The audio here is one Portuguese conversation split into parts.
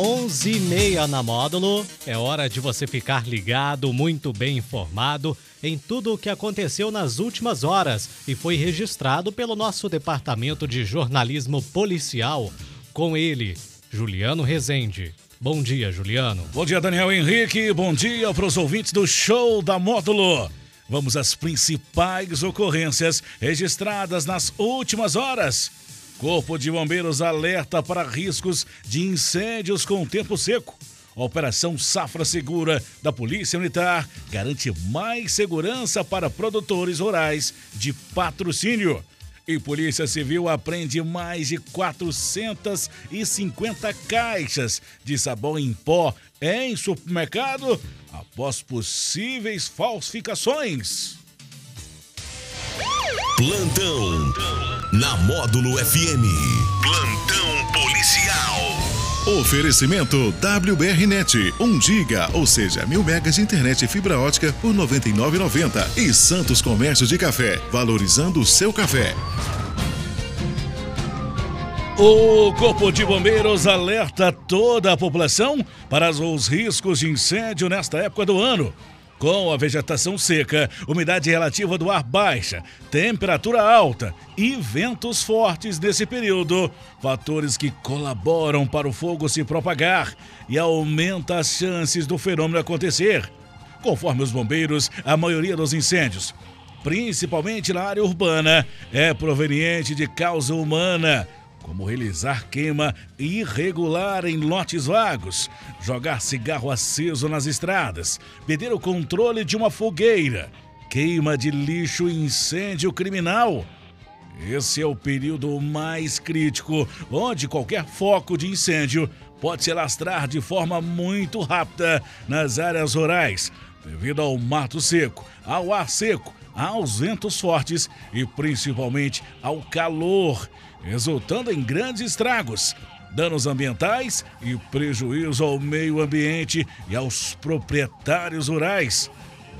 11 e meia na módulo. É hora de você ficar ligado, muito bem informado em tudo o que aconteceu nas últimas horas e foi registrado pelo nosso departamento de jornalismo policial. Com ele, Juliano Rezende. Bom dia, Juliano. Bom dia, Daniel Henrique. Bom dia para os ouvintes do Show da Módulo. Vamos às principais ocorrências registradas nas últimas horas. Corpo de Bombeiros alerta para riscos de incêndios com tempo seco. A Operação Safra Segura da Polícia Militar garante mais segurança para produtores rurais de patrocínio. E Polícia Civil apreende mais de 450 caixas de sabão em pó em supermercado após possíveis falsificações. Plantão na Módulo FM. Plantão policial. Oferecimento WBRnet, 1 giga, ou seja, mil megas de internet e fibra ótica por R$ 99,90. E Santos Comércio de Café, valorizando o seu café. O Corpo de Bombeiros alerta toda a população para os riscos de incêndio nesta época do ano. Com a vegetação seca, umidade relativa do ar baixa, temperatura alta e ventos fortes nesse período, fatores que colaboram para o fogo se propagar e aumenta as chances do fenômeno acontecer. Conforme os bombeiros, a maioria dos incêndios, principalmente na área urbana, é proveniente de causa humana como realizar queima irregular em lotes vagos, jogar cigarro aceso nas estradas, perder o controle de uma fogueira, queima de lixo e incêndio criminal. Esse é o período mais crítico, onde qualquer foco de incêndio pode se alastrar de forma muito rápida nas áreas rurais, devido ao mato seco, ao ar seco, aos ventos fortes e principalmente ao calor resultando em grandes estragos, danos ambientais e prejuízo ao meio ambiente e aos proprietários rurais.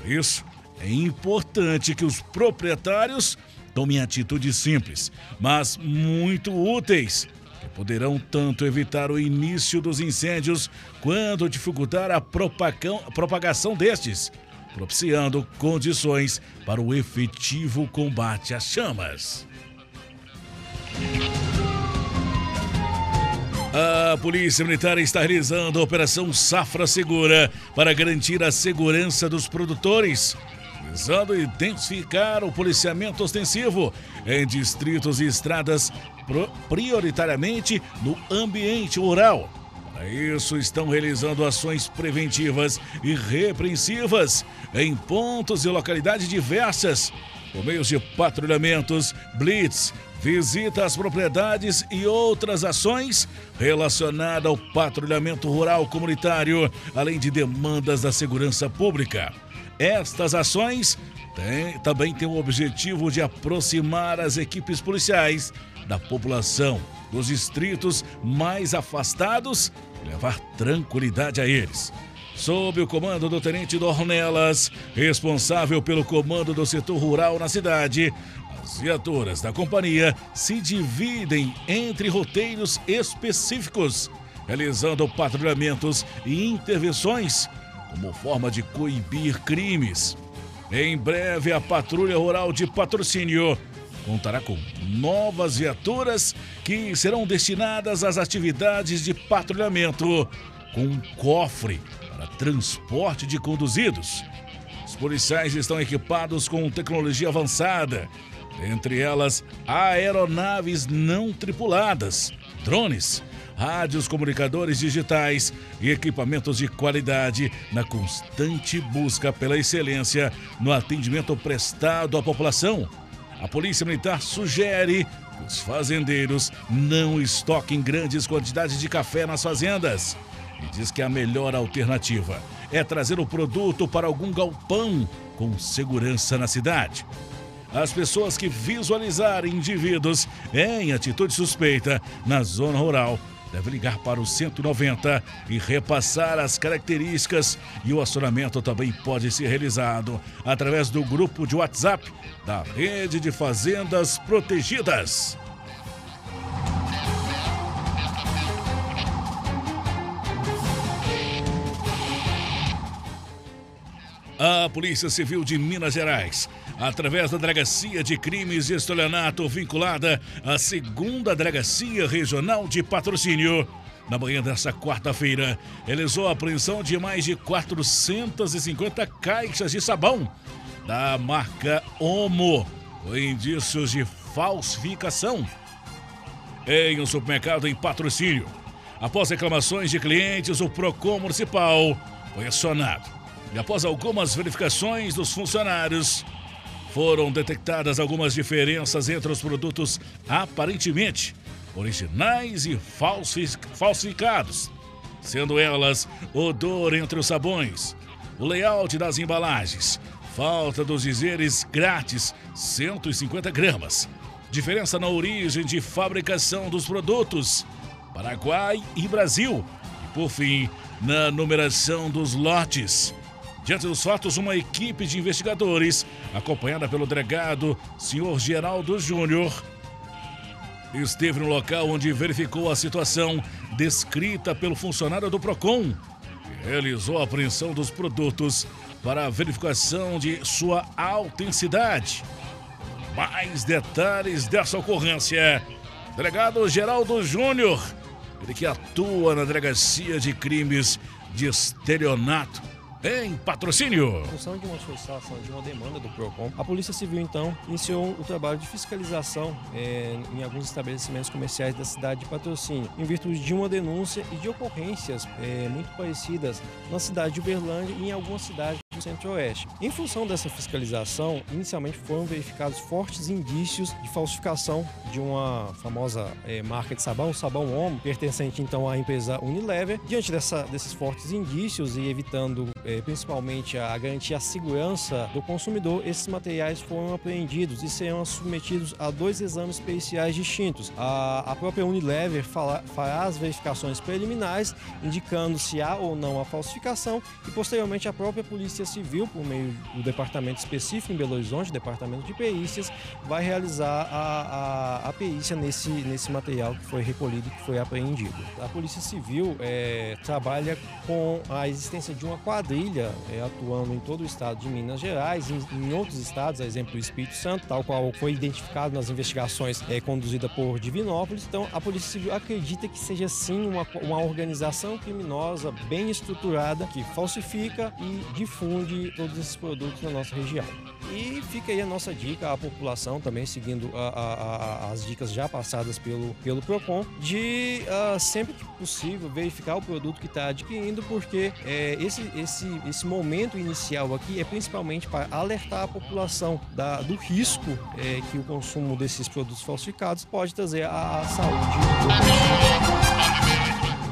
Por isso, é importante que os proprietários tomem atitudes simples, mas muito úteis, que poderão tanto evitar o início dos incêndios quanto dificultar a propagação destes, propiciando condições para o efetivo combate às chamas. A Polícia Militar está realizando a Operação Safra Segura para garantir a segurança dos produtores, visando identificar o policiamento ostensivo em distritos e estradas prioritariamente no ambiente rural. Para isso, estão realizando ações preventivas e repreensivas em pontos e localidades diversas, por meio de patrulhamentos, blitz, visita às propriedades e outras ações relacionadas ao patrulhamento rural comunitário, além de demandas da segurança pública. Estas ações têm, também têm o objetivo de aproximar as equipes policiais da população dos distritos mais afastados e levar tranquilidade a eles. Sob o comando do Tenente Dornelas, responsável pelo comando do setor rural na cidade, as viaturas da companhia se dividem entre roteiros específicos, realizando patrulhamentos e intervenções como forma de coibir crimes. Em breve, a Patrulha Rural de Patrocínio contará com novas viaturas que serão destinadas às atividades de patrulhamento, com um cofre para transporte de conduzidos. Os policiais estão equipados com tecnologia avançada entre elas aeronaves não tripuladas, drones, rádios comunicadores digitais e equipamentos de qualidade na constante busca pela excelência no atendimento prestado à população. A Polícia Militar sugere que os fazendeiros não estoquem grandes quantidades de café nas fazendas e diz que a melhor alternativa é trazer o produto para algum galpão com segurança na cidade. As pessoas que visualizarem indivíduos em atitude suspeita na zona rural deve ligar para o 190 e repassar as características e o acionamento também pode ser realizado através do grupo de WhatsApp da Rede de Fazendas Protegidas. A Polícia Civil de Minas Gerais através da Delegacia de Crimes e Estelionato vinculada à segunda Delegacia Regional de Patrocínio, na manhã dessa quarta-feira, realizou a apreensão de mais de 450 caixas de sabão da marca Omo, com indícios de falsificação em um supermercado em patrocínio. Após reclamações de clientes, o PROCON Municipal foi acionado. E após algumas verificações dos funcionários, foram detectadas algumas diferenças entre os produtos aparentemente originais e falsificados, sendo elas odor entre os sabões, o layout das embalagens, falta dos dizeres grátis 150 gramas, diferença na origem de fabricação dos produtos, Paraguai e Brasil, e por fim, na numeração dos lotes. Diante dos fatos, uma equipe de investigadores, acompanhada pelo delegado senhor Geraldo Júnior, esteve no local onde verificou a situação descrita pelo funcionário do PROCON e realizou a apreensão dos produtos para a verificação de sua autenticidade. Mais detalhes dessa ocorrência. Delegado Geraldo Júnior, ele que atua na Delegacia de Crimes de Estelionato em patrocínio. Em função de uma solicitação de uma demanda do PROCON, a Polícia Civil, então, iniciou o trabalho de fiscalização é, em alguns estabelecimentos comerciais da cidade de patrocínio, em virtude de uma denúncia e de ocorrências é, muito parecidas na cidade de Uberlândia e em algumas cidades Centro-Oeste. Em função dessa fiscalização, inicialmente foram verificados fortes indícios de falsificação de uma famosa é, marca de sabão, sabão Omo, pertencente então à empresa Unilever. Diante dessa, desses fortes indícios e evitando é, principalmente a garantir a segurança do consumidor, esses materiais foram apreendidos e serão submetidos a dois exames periciais distintos. A, a própria Unilever fala, fará as verificações preliminares, indicando se há ou não a falsificação, e posteriormente a própria Polícia Civil, por meio do departamento específico em Belo Horizonte, Departamento de Perícias, vai realizar a, a, a perícia nesse, nesse material que foi recolhido e que foi apreendido. A Polícia Civil é, trabalha com a existência de uma quadrilha é, atuando em todo o estado de Minas Gerais, em, em, outros estados, a exemplo do Espírito Santo, tal qual foi identificado nas investigações é, conduzidas por Divinópolis. Então, a Polícia Civil acredita que seja sim uma, uma organização criminosa bem estruturada que falsifica e difunde todos esses produtos na nossa região. E fica aí a nossa dica à população também, seguindo a, a, a, as dicas já passadas pelo, pelo PROCON, de uh, sempre que possível verificar o produto que está adquirindo, porque é, esse, esse, esse momento inicial aqui é principalmente para alertar a população da, do risco é, que o consumo desses produtos falsificados pode trazer à, saúde